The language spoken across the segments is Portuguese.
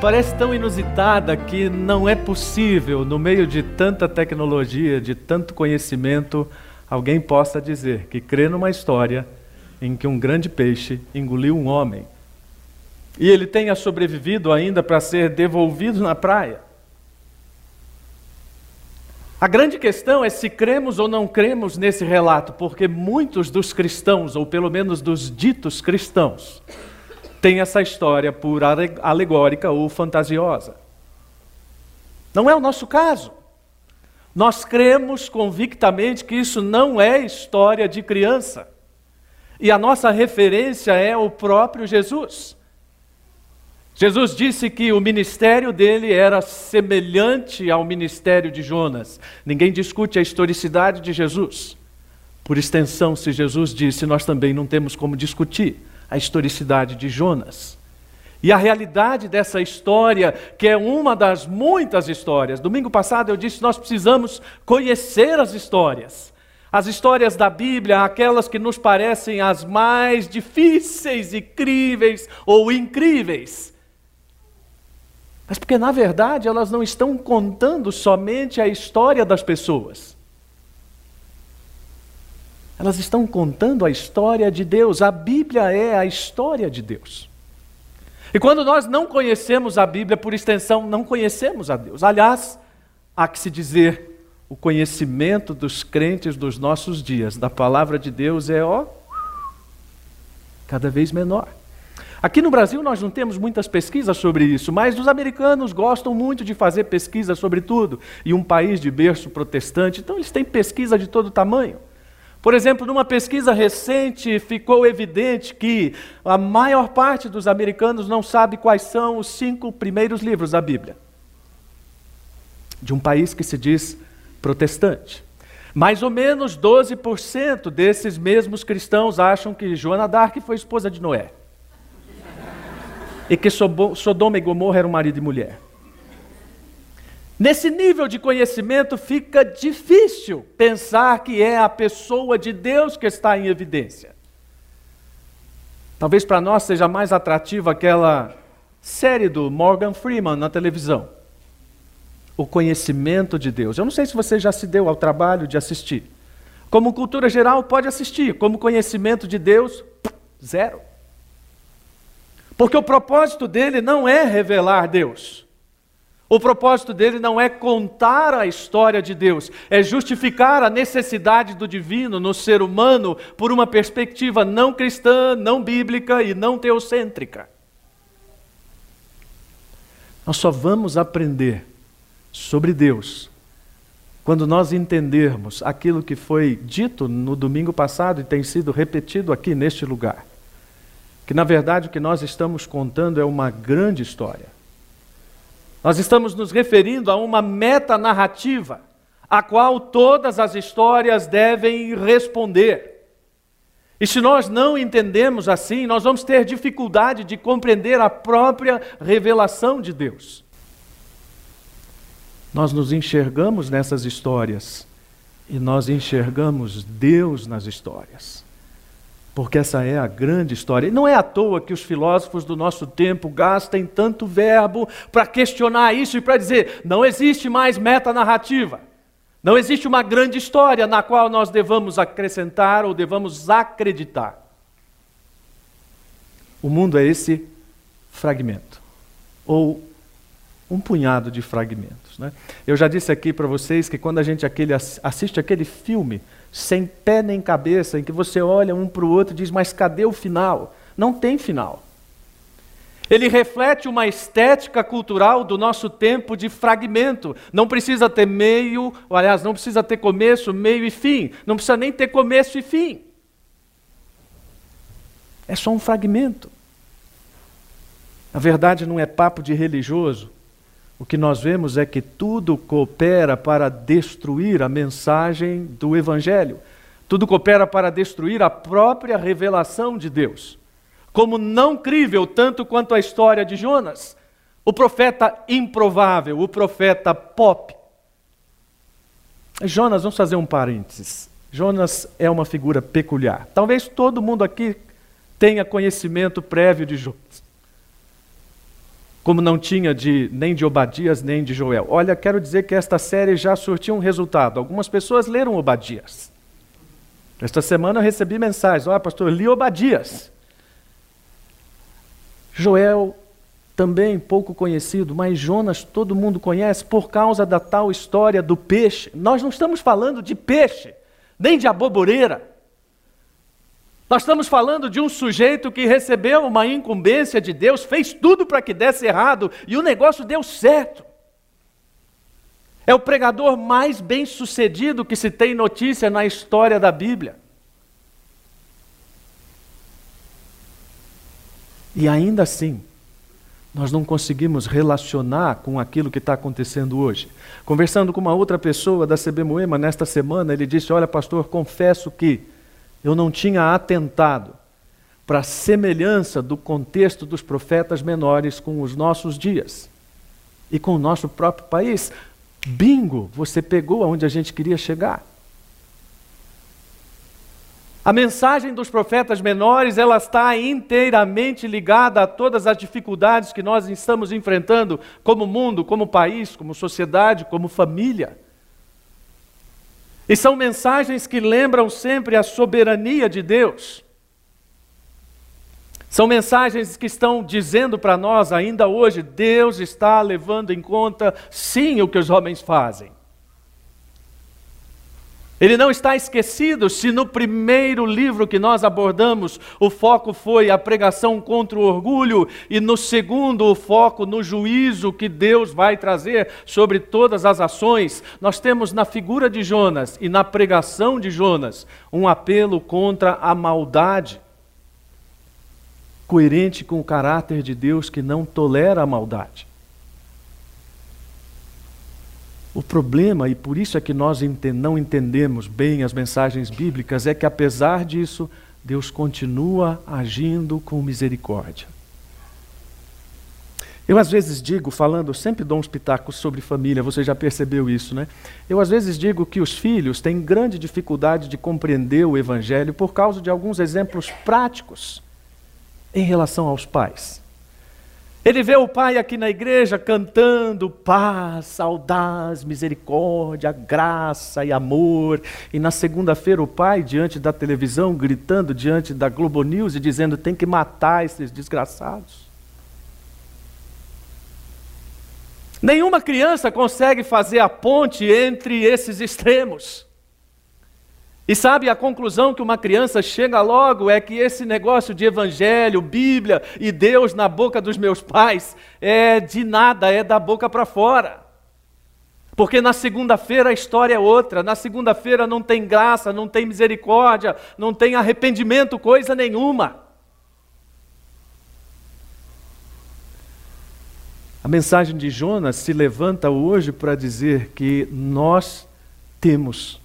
parece tão inusitada que não é possível, no meio de tanta tecnologia, de tanto conhecimento, alguém possa dizer que crê numa história em que um grande peixe engoliu um homem e ele tenha sobrevivido ainda para ser devolvido na praia. A grande questão é se cremos ou não cremos nesse relato, porque muitos dos cristãos, ou pelo menos dos ditos cristãos, têm essa história por alegórica ou fantasiosa. Não é o nosso caso. Nós cremos convictamente que isso não é história de criança. E a nossa referência é o próprio Jesus. Jesus disse que o ministério dele era semelhante ao ministério de Jonas. Ninguém discute a historicidade de Jesus. Por extensão, se Jesus disse, nós também não temos como discutir a historicidade de Jonas. E a realidade dessa história, que é uma das muitas histórias. Domingo passado eu disse: nós precisamos conhecer as histórias. As histórias da Bíblia, aquelas que nos parecem as mais difíceis, incríveis ou incríveis mas porque, na verdade, elas não estão contando somente a história das pessoas. Elas estão contando a história de Deus. A Bíblia é a história de Deus. E quando nós não conhecemos a Bíblia, por extensão, não conhecemos a Deus. Aliás, há que se dizer, o conhecimento dos crentes dos nossos dias da palavra de Deus é, ó, cada vez menor. Aqui no Brasil nós não temos muitas pesquisas sobre isso, mas os americanos gostam muito de fazer pesquisa sobre tudo. E um país de berço protestante, então eles têm pesquisa de todo tamanho. Por exemplo, numa pesquisa recente ficou evidente que a maior parte dos americanos não sabe quais são os cinco primeiros livros da Bíblia. De um país que se diz protestante. Mais ou menos 12% desses mesmos cristãos acham que Joana Dark foi esposa de Noé e que Sodoma e Gomorra eram marido e mulher. Nesse nível de conhecimento fica difícil pensar que é a pessoa de Deus que está em evidência. Talvez para nós seja mais atrativa aquela série do Morgan Freeman na televisão. O conhecimento de Deus. Eu não sei se você já se deu ao trabalho de assistir. Como cultura geral, pode assistir. Como conhecimento de Deus, zero. Porque o propósito dele não é revelar Deus. O propósito dele não é contar a história de Deus, é justificar a necessidade do divino no ser humano por uma perspectiva não cristã, não bíblica e não teocêntrica. Nós só vamos aprender sobre Deus quando nós entendermos aquilo que foi dito no domingo passado e tem sido repetido aqui neste lugar que na verdade o que nós estamos contando é uma grande história. Nós estamos nos referindo a uma metanarrativa, a qual todas as histórias devem responder. E se nós não entendemos assim, nós vamos ter dificuldade de compreender a própria revelação de Deus. Nós nos enxergamos nessas histórias e nós enxergamos Deus nas histórias. Porque essa é a grande história. E não é à toa que os filósofos do nosso tempo gastem tanto verbo para questionar isso e para dizer: não existe mais metanarrativa. Não existe uma grande história na qual nós devamos acrescentar ou devamos acreditar. O mundo é esse fragmento, ou um punhado de fragmentos. Né? Eu já disse aqui para vocês que quando a gente aquele, assiste aquele filme sem pé nem cabeça, em que você olha um para o outro e diz: Mas cadê o final? Não tem final. Ele reflete uma estética cultural do nosso tempo de fragmento. Não precisa ter meio, aliás, não precisa ter começo, meio e fim. Não precisa nem ter começo e fim. É só um fragmento. Na verdade, não é papo de religioso. O que nós vemos é que tudo coopera para destruir a mensagem do Evangelho. Tudo coopera para destruir a própria revelação de Deus. Como não crível tanto quanto a história de Jonas, o profeta improvável, o profeta pop. Jonas, vamos fazer um parênteses. Jonas é uma figura peculiar. Talvez todo mundo aqui tenha conhecimento prévio de Jonas. Como não tinha de, nem de Obadias nem de Joel. Olha, quero dizer que esta série já surtiu um resultado. Algumas pessoas leram Obadias. Esta semana eu recebi mensagens: Olha, pastor, li Obadias. Joel, também pouco conhecido, mas Jonas todo mundo conhece por causa da tal história do peixe. Nós não estamos falando de peixe, nem de aboboreira. Nós estamos falando de um sujeito que recebeu uma incumbência de Deus, fez tudo para que desse errado e o negócio deu certo. É o pregador mais bem sucedido que se tem notícia na história da Bíblia. E ainda assim, nós não conseguimos relacionar com aquilo que está acontecendo hoje. Conversando com uma outra pessoa da CB Moema nesta semana, ele disse: Olha, pastor, confesso que eu não tinha atentado para a semelhança do contexto dos profetas menores com os nossos dias e com o nosso próprio país. Bingo, você pegou aonde a gente queria chegar. A mensagem dos profetas menores, ela está inteiramente ligada a todas as dificuldades que nós estamos enfrentando como mundo, como país, como sociedade, como família. E são mensagens que lembram sempre a soberania de Deus. São mensagens que estão dizendo para nós ainda hoje: Deus está levando em conta, sim, o que os homens fazem. Ele não está esquecido se no primeiro livro que nós abordamos o foco foi a pregação contra o orgulho e no segundo o foco no juízo que Deus vai trazer sobre todas as ações. Nós temos na figura de Jonas e na pregação de Jonas um apelo contra a maldade, coerente com o caráter de Deus que não tolera a maldade. O problema, e por isso é que nós não entendemos bem as mensagens bíblicas, é que apesar disso, Deus continua agindo com misericórdia. Eu às vezes digo, falando, sempre dou uns pitacos sobre família, você já percebeu isso, né? Eu às vezes digo que os filhos têm grande dificuldade de compreender o Evangelho por causa de alguns exemplos práticos em relação aos pais. Ele vê o pai aqui na igreja cantando paz, saudade, misericórdia, graça e amor. E na segunda-feira o pai diante da televisão gritando diante da Globo News e dizendo tem que matar esses desgraçados. Nenhuma criança consegue fazer a ponte entre esses extremos. E sabe, a conclusão que uma criança chega logo é que esse negócio de evangelho, Bíblia e Deus na boca dos meus pais é de nada, é da boca para fora. Porque na segunda-feira a história é outra, na segunda-feira não tem graça, não tem misericórdia, não tem arrependimento, coisa nenhuma. A mensagem de Jonas se levanta hoje para dizer que nós temos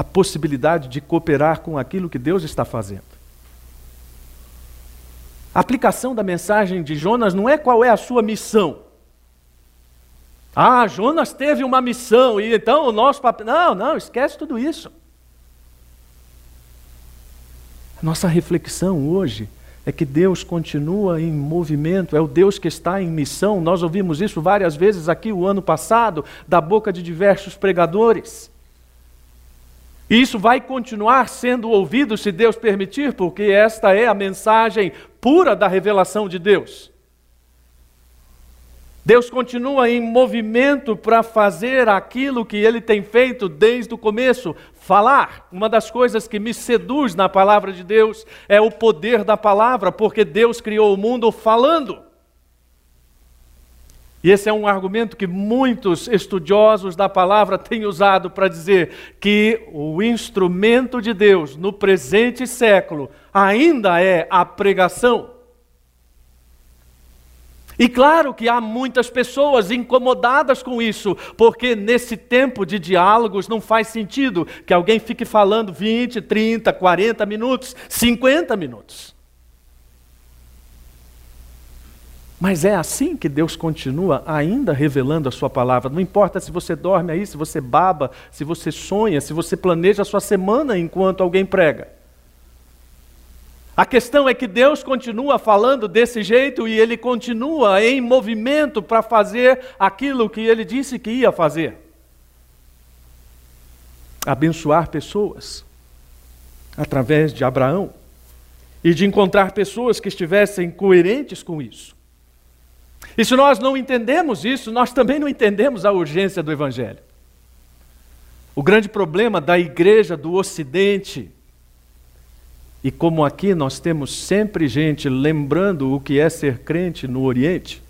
a possibilidade de cooperar com aquilo que Deus está fazendo. A aplicação da mensagem de Jonas não é qual é a sua missão. Ah, Jonas teve uma missão e então o nosso papel. Não, não, esquece tudo isso. Nossa reflexão hoje é que Deus continua em movimento, é o Deus que está em missão. Nós ouvimos isso várias vezes aqui o ano passado, da boca de diversos pregadores. E isso vai continuar sendo ouvido se Deus permitir, porque esta é a mensagem pura da revelação de Deus. Deus continua em movimento para fazer aquilo que ele tem feito desde o começo, falar. Uma das coisas que me seduz na palavra de Deus é o poder da palavra, porque Deus criou o mundo falando. E esse é um argumento que muitos estudiosos da palavra têm usado para dizer que o instrumento de Deus no presente século ainda é a pregação. E claro que há muitas pessoas incomodadas com isso, porque nesse tempo de diálogos não faz sentido que alguém fique falando 20, 30, 40 minutos, 50 minutos. Mas é assim que Deus continua ainda revelando a sua palavra. Não importa se você dorme aí, se você baba, se você sonha, se você planeja a sua semana enquanto alguém prega. A questão é que Deus continua falando desse jeito e ele continua em movimento para fazer aquilo que ele disse que ia fazer abençoar pessoas através de Abraão e de encontrar pessoas que estivessem coerentes com isso. E se nós não entendemos isso, nós também não entendemos a urgência do Evangelho. O grande problema da igreja do Ocidente, e como aqui nós temos sempre gente lembrando o que é ser crente no Oriente,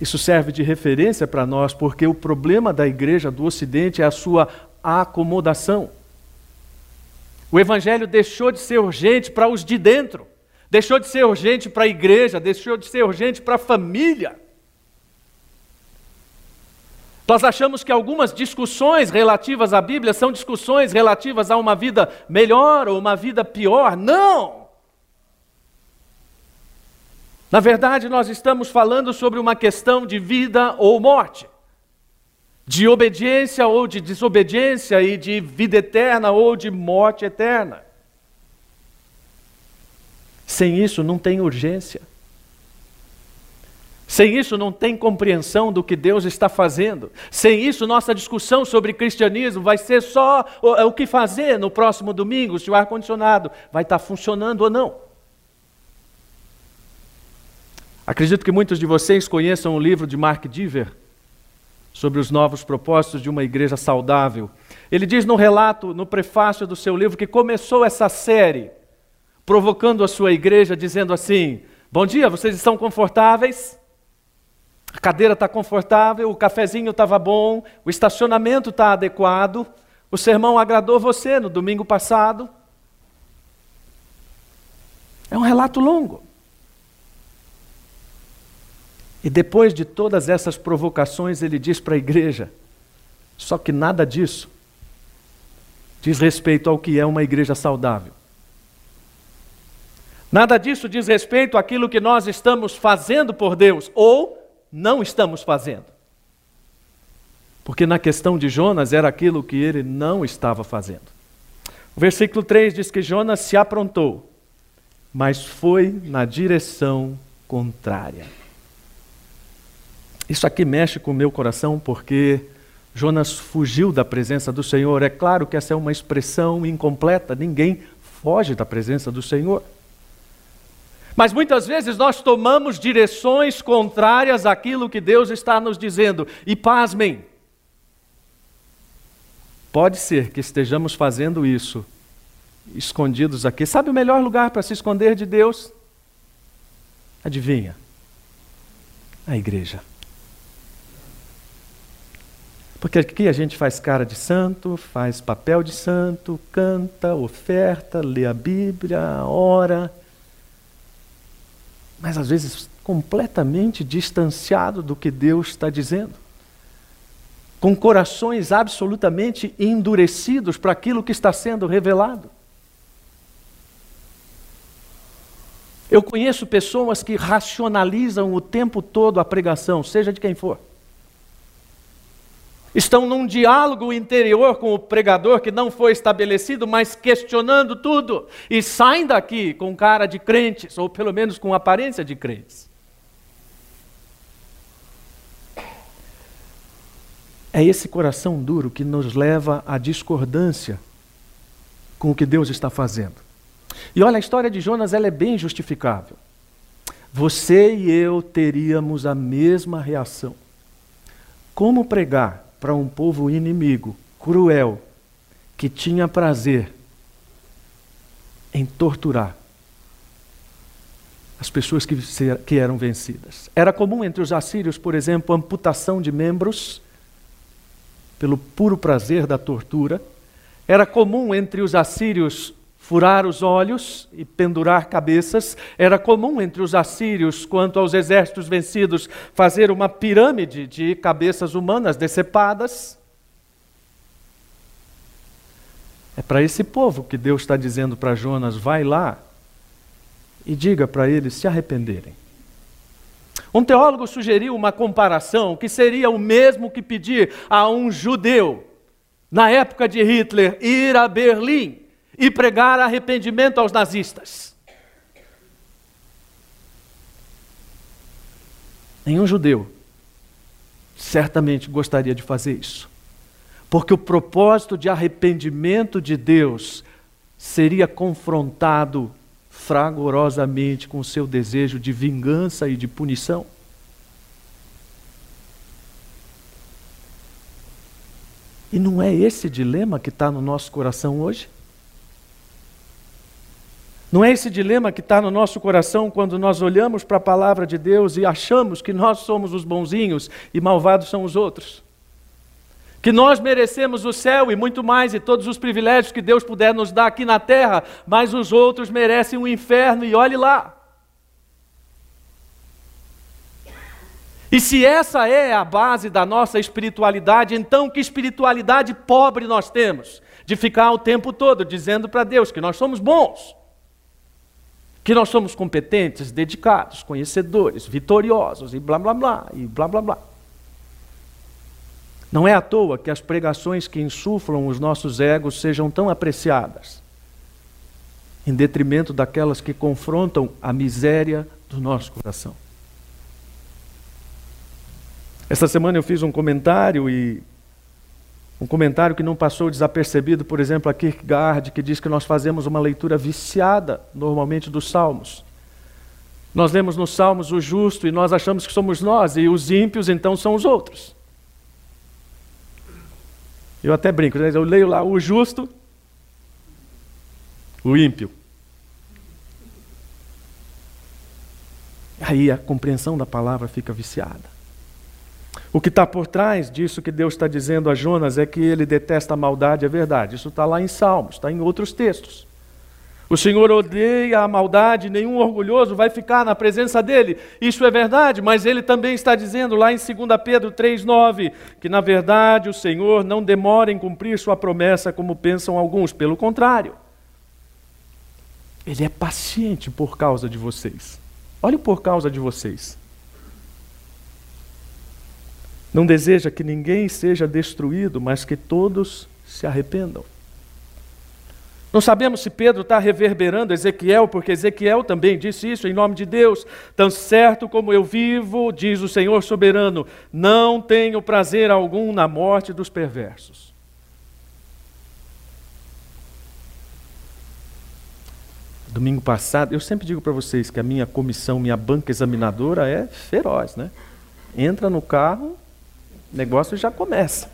isso serve de referência para nós, porque o problema da igreja do Ocidente é a sua acomodação. O Evangelho deixou de ser urgente para os de dentro, deixou de ser urgente para a igreja, deixou de ser urgente para a família. Nós achamos que algumas discussões relativas à Bíblia são discussões relativas a uma vida melhor ou uma vida pior. Não! Na verdade, nós estamos falando sobre uma questão de vida ou morte, de obediência ou de desobediência, e de vida eterna ou de morte eterna. Sem isso, não tem urgência. Sem isso, não tem compreensão do que Deus está fazendo. Sem isso, nossa discussão sobre cristianismo vai ser só o que fazer no próximo domingo, se o ar-condicionado vai estar funcionando ou não. Acredito que muitos de vocês conheçam o livro de Mark Diver sobre os novos propósitos de uma igreja saudável. Ele diz no relato, no prefácio do seu livro, que começou essa série provocando a sua igreja, dizendo assim: Bom dia, vocês estão confortáveis? A cadeira está confortável, o cafezinho estava bom, o estacionamento está adequado, o sermão agradou você no domingo passado. É um relato longo. E depois de todas essas provocações, ele diz para a igreja: só que nada disso diz respeito ao que é uma igreja saudável. Nada disso diz respeito àquilo que nós estamos fazendo por Deus ou não estamos fazendo. Porque na questão de Jonas era aquilo que ele não estava fazendo. O versículo 3 diz que Jonas se aprontou, mas foi na direção contrária. Isso aqui mexe com o meu coração porque Jonas fugiu da presença do Senhor. É claro que essa é uma expressão incompleta, ninguém foge da presença do Senhor. Mas muitas vezes nós tomamos direções contrárias àquilo que Deus está nos dizendo. E pasmem, pode ser que estejamos fazendo isso escondidos aqui. Sabe o melhor lugar para se esconder de Deus? Adivinha? A igreja. Porque aqui a gente faz cara de santo, faz papel de santo, canta, oferta, lê a Bíblia, ora. Mas às vezes completamente distanciado do que Deus está dizendo. Com corações absolutamente endurecidos para aquilo que está sendo revelado. Eu conheço pessoas que racionalizam o tempo todo a pregação, seja de quem for estão num diálogo interior com o pregador que não foi estabelecido, mas questionando tudo, e saem daqui com cara de crentes, ou pelo menos com aparência de crentes. É esse coração duro que nos leva à discordância com o que Deus está fazendo. E olha, a história de Jonas ela é bem justificável. Você e eu teríamos a mesma reação. Como pregar para um povo inimigo, cruel, que tinha prazer em torturar as pessoas que, que eram vencidas. Era comum entre os assírios, por exemplo, amputação de membros, pelo puro prazer da tortura. Era comum entre os assírios furar os olhos e pendurar cabeças. Era comum entre os assírios, quanto aos exércitos vencidos, fazer uma pirâmide de cabeças humanas decepadas. É para esse povo que Deus está dizendo para Jonas: vai lá e diga para eles se arrependerem. Um teólogo sugeriu uma comparação que seria o mesmo que pedir a um judeu, na época de Hitler, ir a Berlim e pregar arrependimento aos nazistas. Nenhum judeu certamente gostaria de fazer isso. Porque o propósito de arrependimento de Deus seria confrontado fragorosamente com o seu desejo de vingança e de punição. E não é esse dilema que está no nosso coração hoje? Não é esse dilema que está no nosso coração quando nós olhamos para a palavra de Deus e achamos que nós somos os bonzinhos e malvados são os outros? Que nós merecemos o céu e muito mais, e todos os privilégios que Deus puder nos dar aqui na terra, mas os outros merecem o inferno, e olhe lá. E se essa é a base da nossa espiritualidade, então que espiritualidade pobre nós temos? De ficar o tempo todo dizendo para Deus que nós somos bons, que nós somos competentes, dedicados, conhecedores, vitoriosos e blá blá blá, e blá blá blá. Não é à toa que as pregações que insuflam os nossos egos sejam tão apreciadas, em detrimento daquelas que confrontam a miséria do nosso coração. Esta semana eu fiz um comentário e um comentário que não passou desapercebido, por exemplo, a Kierkegaard, que diz que nós fazemos uma leitura viciada, normalmente, dos Salmos. Nós lemos nos Salmos o justo e nós achamos que somos nós, e os ímpios, então, são os outros. Eu até brinco, eu leio lá o justo, o ímpio. Aí a compreensão da palavra fica viciada. O que está por trás disso que Deus está dizendo a Jonas é que ele detesta a maldade, é verdade. Isso está lá em Salmos, está em outros textos. O Senhor odeia a maldade, nenhum orgulhoso vai ficar na presença dele. Isso é verdade, mas ele também está dizendo lá em 2 Pedro 3,9 que, na verdade, o Senhor não demora em cumprir sua promessa, como pensam alguns. Pelo contrário, ele é paciente por causa de vocês. Olhe por causa de vocês. Não deseja que ninguém seja destruído, mas que todos se arrependam. Não sabemos se Pedro está reverberando Ezequiel, porque Ezequiel também disse isso em nome de Deus. Tão certo como eu vivo, diz o Senhor soberano, não tenho prazer algum na morte dos perversos. Domingo passado, eu sempre digo para vocês que a minha comissão, minha banca examinadora é feroz, né? Entra no carro, o negócio já começa.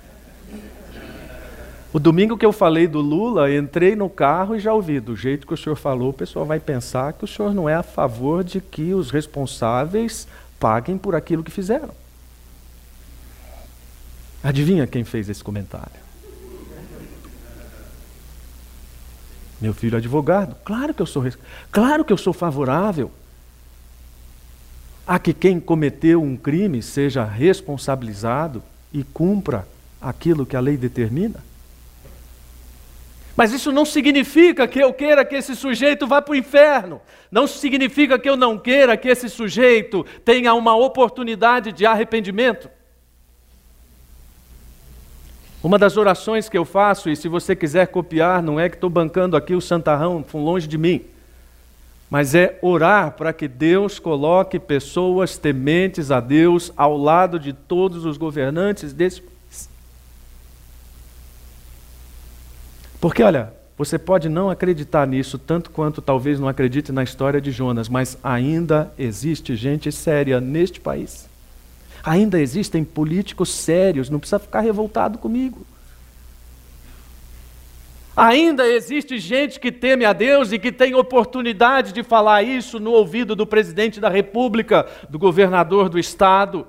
O domingo que eu falei do Lula, entrei no carro e já ouvi. Do jeito que o senhor falou, o pessoal vai pensar que o senhor não é a favor de que os responsáveis paguem por aquilo que fizeram. Adivinha quem fez esse comentário? Meu filho advogado. Claro que eu sou, claro que eu sou favorável a que quem cometeu um crime seja responsabilizado e cumpra aquilo que a lei determina. Mas isso não significa que eu queira que esse sujeito vá para o inferno. Não significa que eu não queira que esse sujeito tenha uma oportunidade de arrependimento. Uma das orações que eu faço, e se você quiser copiar, não é que estou bancando aqui o santarrão longe de mim, mas é orar para que Deus coloque pessoas tementes a Deus ao lado de todos os governantes desse Porque, olha, você pode não acreditar nisso tanto quanto talvez não acredite na história de Jonas, mas ainda existe gente séria neste país. Ainda existem políticos sérios, não precisa ficar revoltado comigo. Ainda existe gente que teme a Deus e que tem oportunidade de falar isso no ouvido do presidente da República, do governador do estado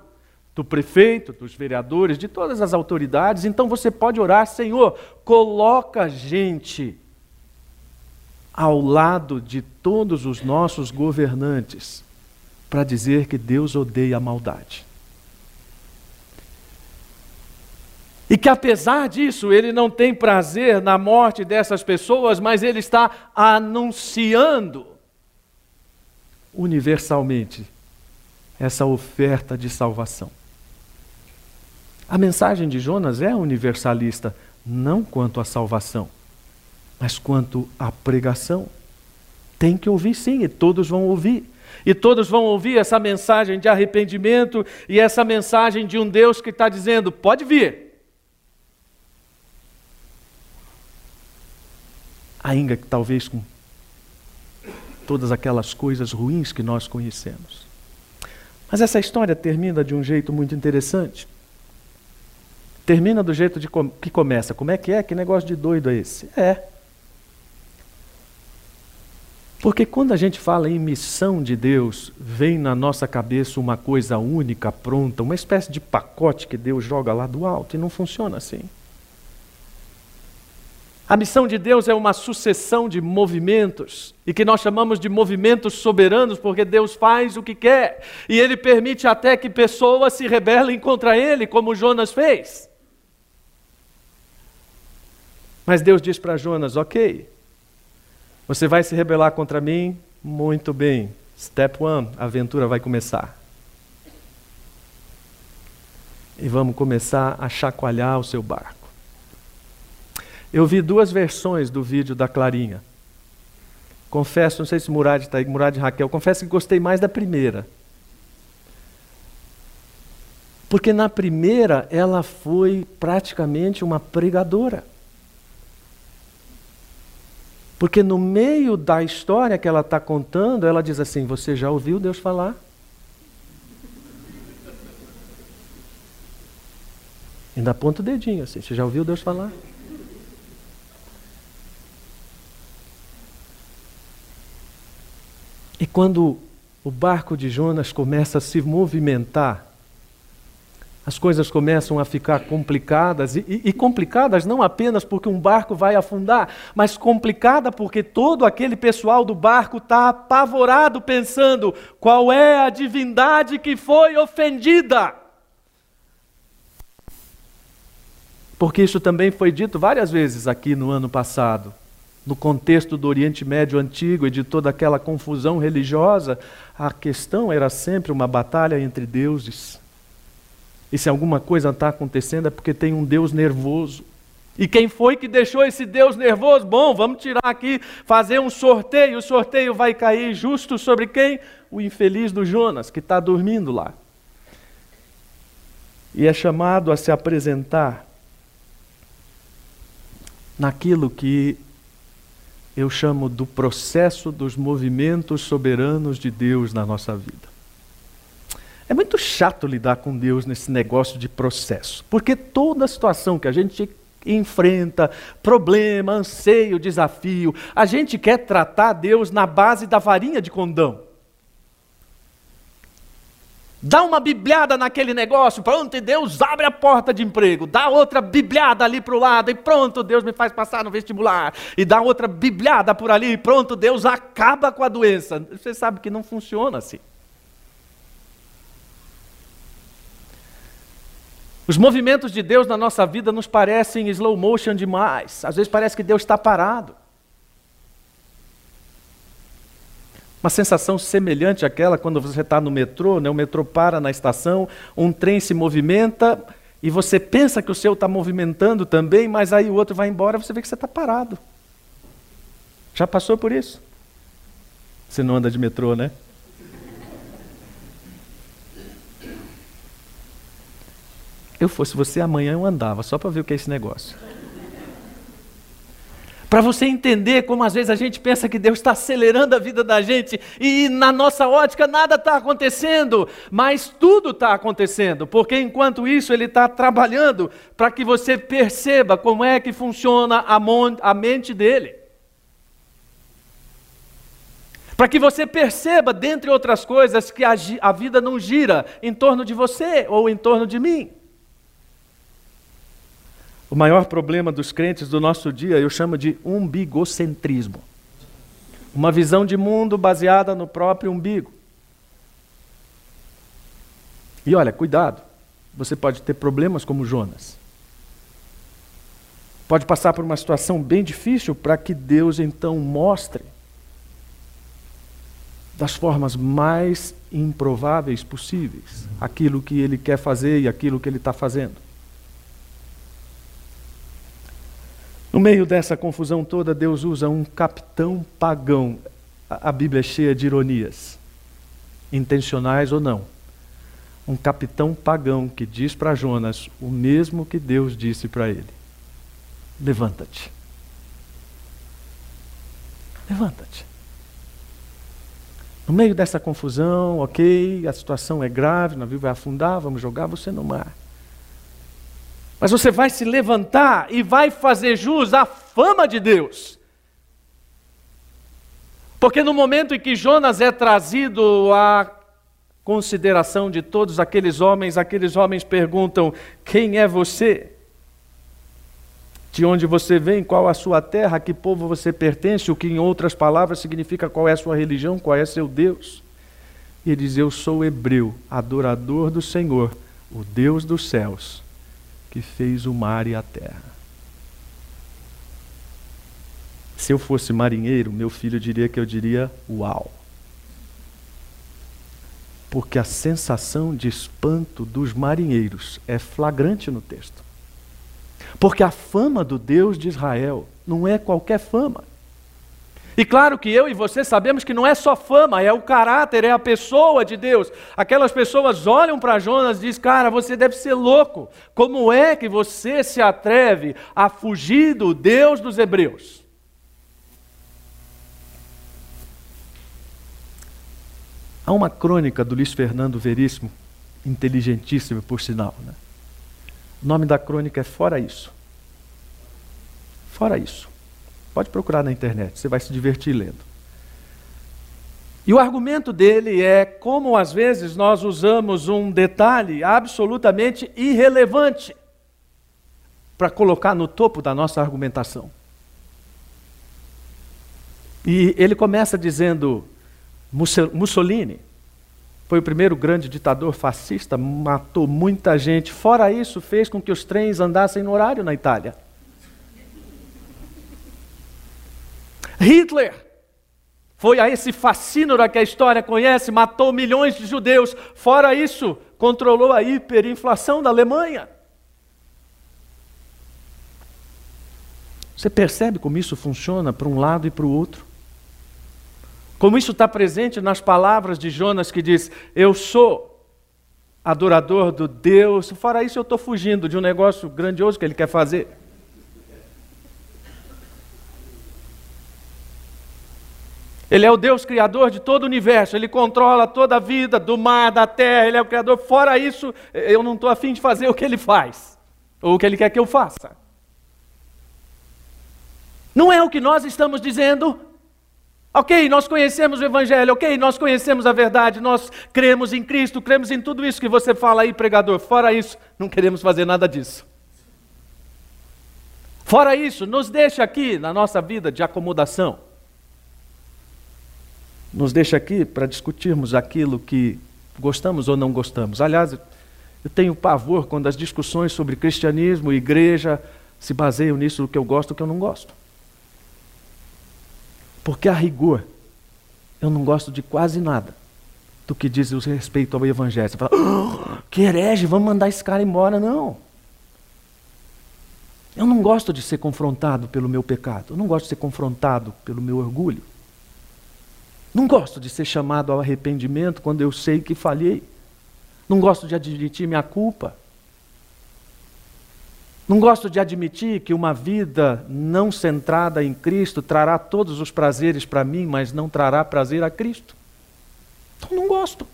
do prefeito, dos vereadores, de todas as autoridades. Então você pode orar, Senhor, coloca gente ao lado de todos os nossos governantes para dizer que Deus odeia a maldade. E que apesar disso, ele não tem prazer na morte dessas pessoas, mas ele está anunciando universalmente essa oferta de salvação. A mensagem de Jonas é universalista, não quanto à salvação, Mas quanto à pregação, tem que ouvir sim, e todos vão ouvir. E todos vão ouvir essa mensagem de arrependimento e essa mensagem de um Deus que está dizendo: pode vir. Ainda que talvez com todas aquelas coisas ruins que nós conhecemos. Mas essa história termina de um jeito muito interessante. Termina do jeito de com que começa. Como é que é? Que negócio de doido é esse? É. Porque quando a gente fala em missão de Deus, vem na nossa cabeça uma coisa única, pronta, uma espécie de pacote que Deus joga lá do alto e não funciona assim. A missão de Deus é uma sucessão de movimentos, e que nós chamamos de movimentos soberanos, porque Deus faz o que quer, e Ele permite até que pessoas se rebelem contra Ele, como Jonas fez. Mas Deus diz para Jonas: Ok, você vai se rebelar contra mim? Muito bem. Step one, a aventura vai começar. E vamos começar a chacoalhar o seu barco. Eu vi duas versões do vídeo da Clarinha. Confesso, não sei se Murad está aí, Murad e Raquel, confesso que gostei mais da primeira. Porque na primeira ela foi praticamente uma pregadora. Porque no meio da história que ela está contando, ela diz assim: Você já ouviu Deus falar? Ainda aponta o dedinho assim: Você já ouviu Deus falar? E quando o barco de Jonas começa a se movimentar, as coisas começam a ficar complicadas, e, e, complicadas não apenas porque um barco vai afundar, mas complicada porque todo aquele pessoal do barco está apavorado, pensando qual é a divindade que foi ofendida. Porque isso também foi dito várias vezes aqui no ano passado, no contexto do Oriente Médio antigo e de toda aquela confusão religiosa, a questão era sempre uma batalha entre deuses. E se alguma coisa está acontecendo é porque tem um Deus nervoso. E quem foi que deixou esse Deus nervoso? Bom, vamos tirar aqui, fazer um sorteio. O sorteio vai cair justo sobre quem? O infeliz do Jonas, que está dormindo lá. E é chamado a se apresentar naquilo que eu chamo do processo dos movimentos soberanos de Deus na nossa vida. É muito chato lidar com Deus nesse negócio de processo, porque toda situação que a gente enfrenta, problema, anseio, desafio, a gente quer tratar Deus na base da varinha de condão. Dá uma bibliada naquele negócio, pronto, e Deus abre a porta de emprego. Dá outra bibliada ali para o lado, e pronto, Deus me faz passar no vestibular. E dá outra bibliada por ali, e pronto, Deus acaba com a doença. Você sabe que não funciona assim. Os movimentos de Deus na nossa vida nos parecem slow motion demais. Às vezes parece que Deus está parado. Uma sensação semelhante àquela quando você está no metrô, né? o metrô para na estação, um trem se movimenta e você pensa que o seu está movimentando também, mas aí o outro vai embora e você vê que você está parado. Já passou por isso? Você não anda de metrô, né? Eu fosse você amanhã eu andava, só para ver o que é esse negócio. Para você entender como às vezes a gente pensa que Deus está acelerando a vida da gente e na nossa ótica nada está acontecendo, mas tudo está acontecendo, porque enquanto isso Ele está trabalhando para que você perceba como é que funciona a, mente dele. Para que você perceba, dentre outras coisas, que a, a vida não gira em torno de você ou em torno de mim. O maior problema dos crentes do nosso dia eu chamo de umbigocentrismo. Uma visão de mundo baseada no próprio umbigo. E olha, cuidado, você pode ter problemas como Jonas. Pode passar por uma situação bem difícil para que Deus então mostre das formas mais improváveis possíveis aquilo que ele quer fazer e aquilo que ele está fazendo. No meio dessa confusão toda, Deus usa um capitão pagão. A Bíblia é cheia de ironias, intencionais ou não. Um capitão pagão que diz para Jonas o mesmo que Deus disse para ele: Levanta-te. Levanta-te. No meio dessa confusão, ok, a situação é grave, o navio vai afundar, vamos jogar você no mar. Mas você vai se levantar e vai fazer jus à fama de Deus. Porque no momento em que Jonas é trazido à consideração de todos aqueles homens, aqueles homens perguntam: Quem é você? De onde você vem? Qual a sua terra? A que povo você pertence? O que, em outras palavras, significa qual é a sua religião? Qual é seu Deus? E ele diz: Eu sou hebreu, adorador do Senhor, o Deus dos céus que fez o mar e a terra. Se eu fosse marinheiro, meu filho diria que eu diria uau. Porque a sensação de espanto dos marinheiros é flagrante no texto. Porque a fama do Deus de Israel não é qualquer fama. E claro que eu e você sabemos que não é só fama, é o caráter, é a pessoa de Deus. Aquelas pessoas olham para Jonas e dizem: Cara, você deve ser louco. Como é que você se atreve a fugir do Deus dos Hebreus? Há uma crônica do Luiz Fernando Veríssimo, inteligentíssimo por sinal. Né? O nome da crônica é Fora Isso. Fora Isso. Pode procurar na internet, você vai se divertir lendo. E o argumento dele é como às vezes nós usamos um detalhe absolutamente irrelevante para colocar no topo da nossa argumentação. E ele começa dizendo: Mussolini foi o primeiro grande ditador fascista, matou muita gente. Fora isso, fez com que os trens andassem no horário na Itália. Hitler foi a esse fascínora que a história conhece, matou milhões de judeus. Fora isso, controlou a hiperinflação da Alemanha. Você percebe como isso funciona para um lado e para o outro? Como isso está presente nas palavras de Jonas que diz: Eu sou adorador do Deus. Fora isso, eu estou fugindo de um negócio grandioso que ele quer fazer. Ele é o Deus criador de todo o universo, ele controla toda a vida, do mar, da terra, ele é o criador. Fora isso, eu não estou afim de fazer o que ele faz, ou o que ele quer que eu faça. Não é o que nós estamos dizendo. Ok, nós conhecemos o Evangelho, ok, nós conhecemos a verdade, nós cremos em Cristo, cremos em tudo isso que você fala aí, pregador. Fora isso, não queremos fazer nada disso. Fora isso, nos deixa aqui na nossa vida de acomodação nos deixa aqui para discutirmos aquilo que gostamos ou não gostamos. Aliás, eu tenho pavor quando as discussões sobre cristianismo e igreja se baseiam nisso do que eu gosto e o que eu não gosto. Porque a rigor, eu não gosto de quase nada do que diz respeito ao Evangelho. Você fala, oh, que herege, vamos mandar esse cara embora. Não. Eu não gosto de ser confrontado pelo meu pecado. Eu não gosto de ser confrontado pelo meu orgulho. Não gosto de ser chamado ao arrependimento quando eu sei que falhei. Não gosto de admitir minha culpa. Não gosto de admitir que uma vida não centrada em Cristo trará todos os prazeres para mim, mas não trará prazer a Cristo. Então não gosto.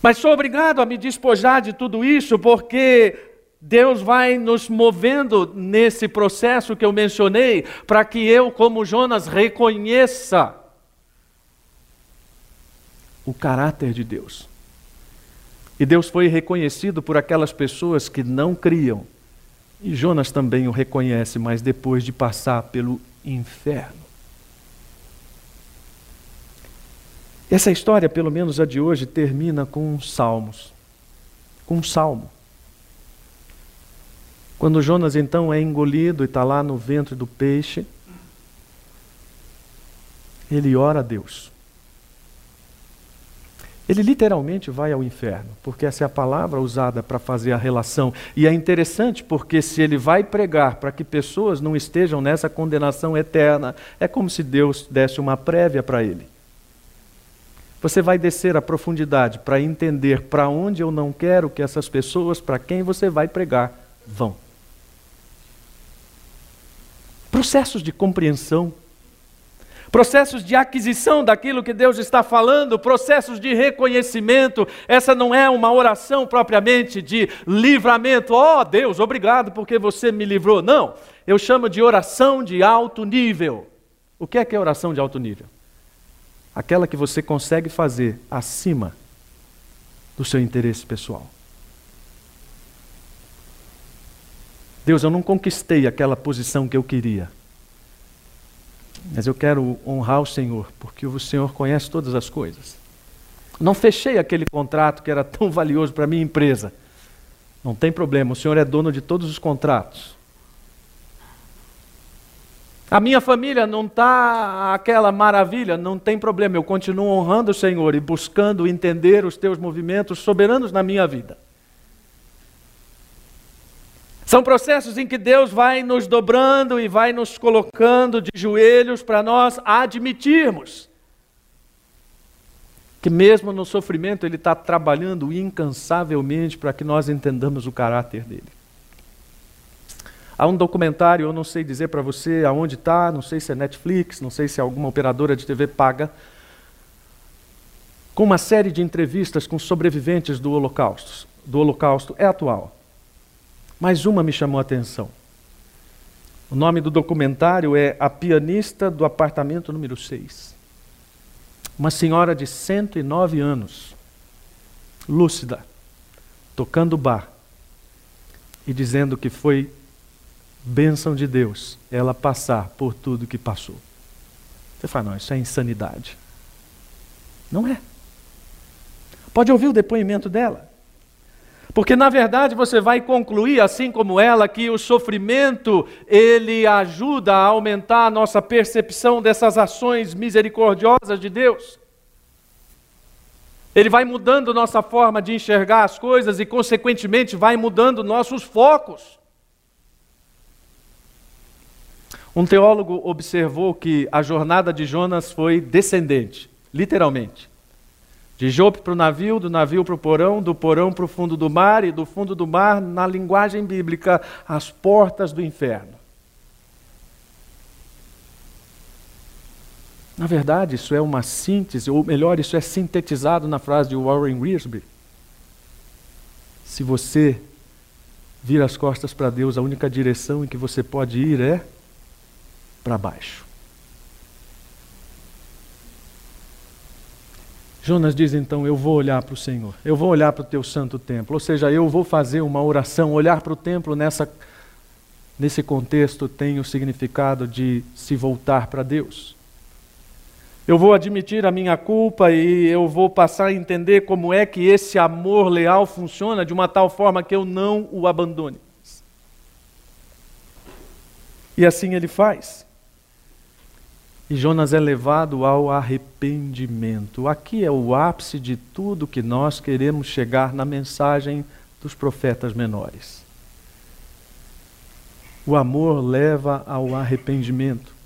Mas sou obrigado a me despojar de tudo isso porque Deus vai nos movendo nesse processo que eu mencionei, para que eu, como Jonas, reconheça o caráter de Deus. E Deus foi reconhecido por aquelas pessoas que não criam. E Jonas também o reconhece, mas depois de passar pelo inferno. Essa história, pelo menos a de hoje, termina com salmos. Com um salmo. Quando Jonas então é engolido e está lá no ventre do peixe, ele ora a Deus. Ele literalmente vai ao inferno, porque essa é a palavra usada para fazer a relação. E é interessante porque se ele vai pregar para que pessoas não estejam nessa condenação eterna, é como se Deus desse uma prévia para ele. Você vai descer a profundidade para entender para onde eu não quero que essas pessoas, para quem você vai pregar, vão. Processos de compreensão processos de aquisição daquilo que Deus está falando, processos de reconhecimento. Essa não é uma oração propriamente de livramento. Oh, Deus, obrigado porque você me livrou. Não, eu chamo de oração de alto nível. O que é que é oração de alto nível? Aquela que você consegue fazer acima do seu interesse pessoal. Deus, eu não conquistei aquela posição que eu queria. Mas eu quero honrar o Senhor, porque o Senhor conhece todas as coisas. Não fechei aquele contrato que era tão valioso para a minha empresa. Não tem problema, o Senhor é dono de todos os contratos. A minha família não está aquela maravilha, não tem problema, eu continuo honrando o Senhor e buscando entender os teus movimentos soberanos na minha vida. São processos em que Deus vai nos dobrando e vai nos colocando de joelhos para nós admitirmos que, mesmo no sofrimento, Ele está trabalhando incansavelmente para que nós entendamos o caráter dele. Há um documentário, eu não sei dizer para você aonde está, não sei se é Netflix, não sei se é alguma operadora de TV paga, com uma série de entrevistas com sobreviventes do Holocausto. Do Holocausto é atual. Mas uma me chamou a atenção. O nome do documentário é A Pianista do Apartamento número 6. Uma senhora de 109 anos, lúcida, tocando bar e dizendo que foi bênção de Deus ela passar por tudo que passou. Você fala, não, isso é insanidade. Não é. Pode ouvir o depoimento dela. Porque na verdade você vai concluir, assim como ela, que o sofrimento ele ajuda a aumentar a nossa percepção dessas ações misericordiosas de Deus. Ele vai mudando nossa forma de enxergar as coisas e, consequentemente, vai mudando nossos focos. Um teólogo observou que a jornada de Jonas foi descendente, literalmente. De Jope para o navio, do navio para o porão, do porão para o fundo do mar e do fundo do mar, na linguagem bíblica, as portas do inferno. Na verdade, isso é uma síntese, ou melhor, isso é sintetizado na frase de Warren Wiersbe. Se você vira as costas para Deus, a única direção em que você pode ir é para baixo. Jonas diz então: Eu vou olhar para o Senhor, eu vou olhar para o teu santo templo. Ou seja, eu vou fazer uma oração. Olhar para o templo nessa, nesse contexto tem o significado de se voltar para Deus. Eu vou admitir a minha culpa e eu vou passar a entender como é que esse amor leal funciona de uma tal forma que eu não o abandone. E assim ele faz. E Jonas é levado ao arrependimento. Aqui é o ápice de tudo que nós queremos chegar na mensagem dos profetas menores. O amor leva ao arrependimento.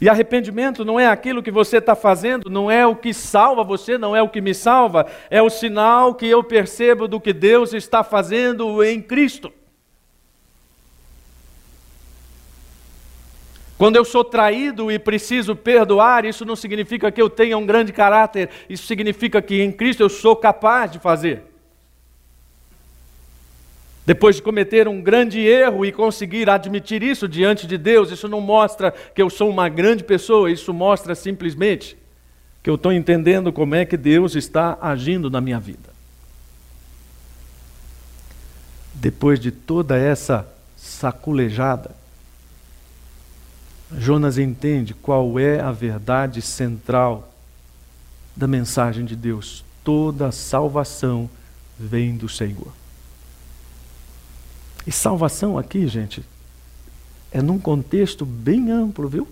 E arrependimento não é aquilo que você está fazendo, não é o que salva você, não é o que me salva, é o sinal que eu percebo do que Deus está fazendo em Cristo. Quando eu sou traído e preciso perdoar, isso não significa que eu tenha um grande caráter, isso significa que em Cristo eu sou capaz de fazer. Depois de cometer um grande erro e conseguir admitir isso diante de Deus, isso não mostra que eu sou uma grande pessoa, isso mostra simplesmente que eu estou entendendo como é que Deus está agindo na minha vida. Depois de toda essa saculejada, Jonas entende qual é a verdade central da mensagem de Deus. Toda salvação vem do Senhor. E salvação aqui, gente, é num contexto bem amplo, viu?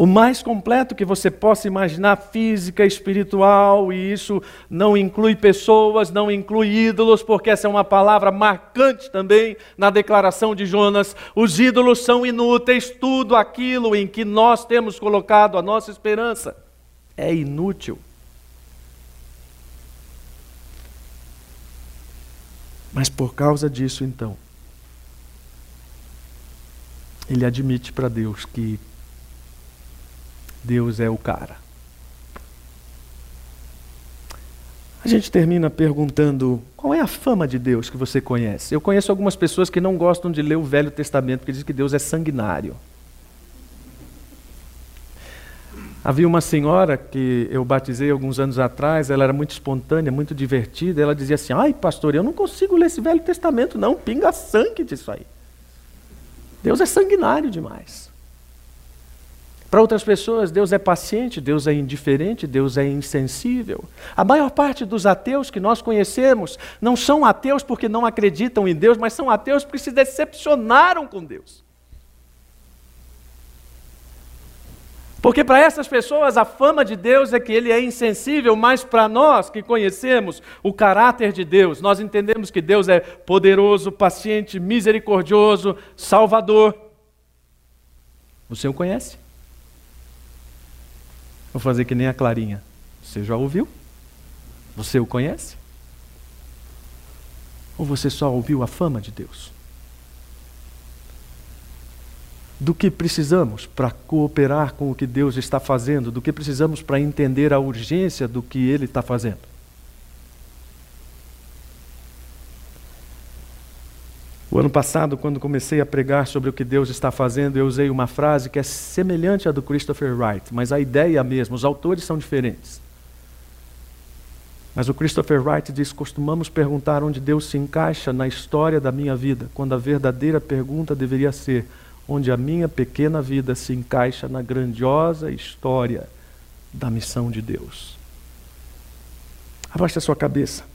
O mais completo que você possa imaginar, física, espiritual, e isso não inclui pessoas, não inclui ídolos, porque essa é uma palavra marcante também na declaração de Jonas. Os ídolos são inúteis, tudo aquilo em que nós temos colocado a nossa esperança é inútil. Mas por causa disso, então, ele admite para Deus que Deus é o cara. A gente termina perguntando qual é a fama de Deus que você conhece. Eu conheço algumas pessoas que não gostam de ler o Velho Testamento, porque dizem que Deus é sanguinário. Havia uma senhora que eu batizei alguns anos atrás, ela era muito espontânea, muito divertida. Ela dizia assim: Ai, pastor, eu não consigo ler esse Velho Testamento, não, pinga sangue disso aí. Deus é sanguinário demais. Para outras pessoas, Deus é paciente, Deus é indiferente, Deus é insensível. A maior parte dos ateus que nós conhecemos não são ateus porque não acreditam em Deus, mas são ateus porque se decepcionaram com Deus. Porque para essas pessoas a fama de Deus é que ele é insensível, mas para nós que conhecemos o caráter de Deus, nós entendemos que Deus é poderoso, paciente, misericordioso, salvador. Você o conhece? Vou fazer que nem a Clarinha. Você já ouviu? Você o conhece? Ou você só ouviu a fama de Deus? Do que precisamos para cooperar com o que Deus está fazendo? Do que precisamos para entender a urgência do que Ele está fazendo? O ano passado, quando comecei a pregar sobre o que Deus está fazendo, eu usei uma frase que é semelhante à do Christopher Wright, mas a ideia é a mesma, os autores são diferentes. Mas o Christopher Wright diz: costumamos perguntar onde Deus se encaixa na história da minha vida, quando a verdadeira pergunta deveria ser: onde a minha pequena vida se encaixa na grandiosa história da missão de Deus. Abaixe a sua cabeça.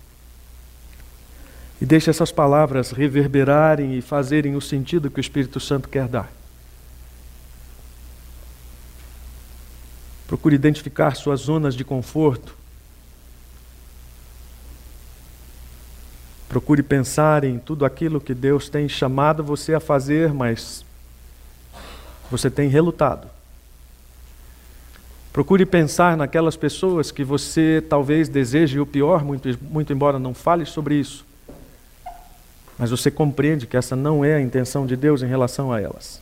E deixe essas palavras reverberarem e fazerem o sentido que o Espírito Santo quer dar. Procure identificar suas zonas de conforto. Procure pensar em tudo aquilo que Deus tem chamado você a fazer, mas você tem relutado. Procure pensar naquelas pessoas que você talvez deseje o pior, muito, muito embora não fale sobre isso. Mas você compreende que essa não é a intenção de Deus em relação a elas.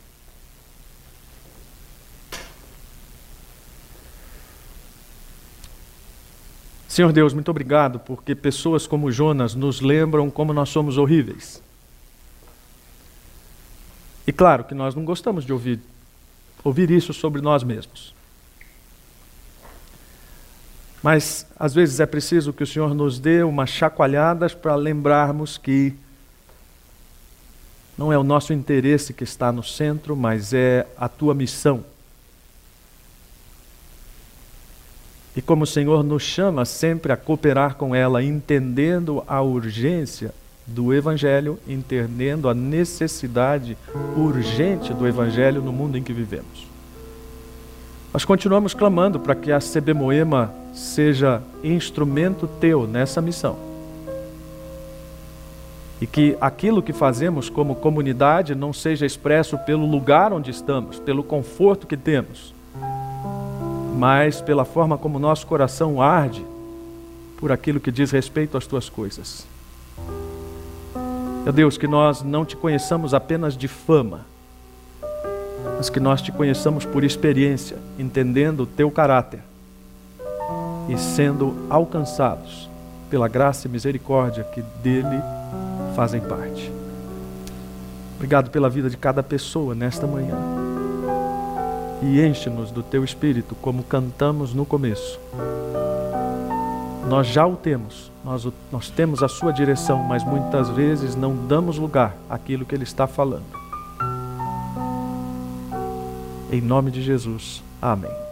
Senhor Deus, muito obrigado porque pessoas como Jonas nos lembram como nós somos horríveis. E claro que nós não gostamos de ouvir, ouvir isso sobre nós mesmos. Mas às vezes é preciso que o Senhor nos dê umas chacoalhadas para lembrarmos que não é o nosso interesse que está no centro, mas é a tua missão. E como o Senhor nos chama sempre a cooperar com ela, entendendo a urgência do Evangelho, entendendo a necessidade urgente do Evangelho no mundo em que vivemos. Nós continuamos clamando para que a CB Moema seja instrumento teu nessa missão e que aquilo que fazemos como comunidade não seja expresso pelo lugar onde estamos, pelo conforto que temos, mas pela forma como nosso coração arde por aquilo que diz respeito às tuas coisas. Meu Deus, que nós não te conheçamos apenas de fama, mas que nós te conheçamos por experiência, entendendo o teu caráter e sendo alcançados pela graça e misericórdia que dele fazem parte. Obrigado pela vida de cada pessoa nesta manhã. E enche-nos do teu espírito, como cantamos no começo. Nós já o temos, nós, nós temos a sua direção, mas muitas vezes não damos lugar àquilo que ele está falando. Em nome de Jesus, amém.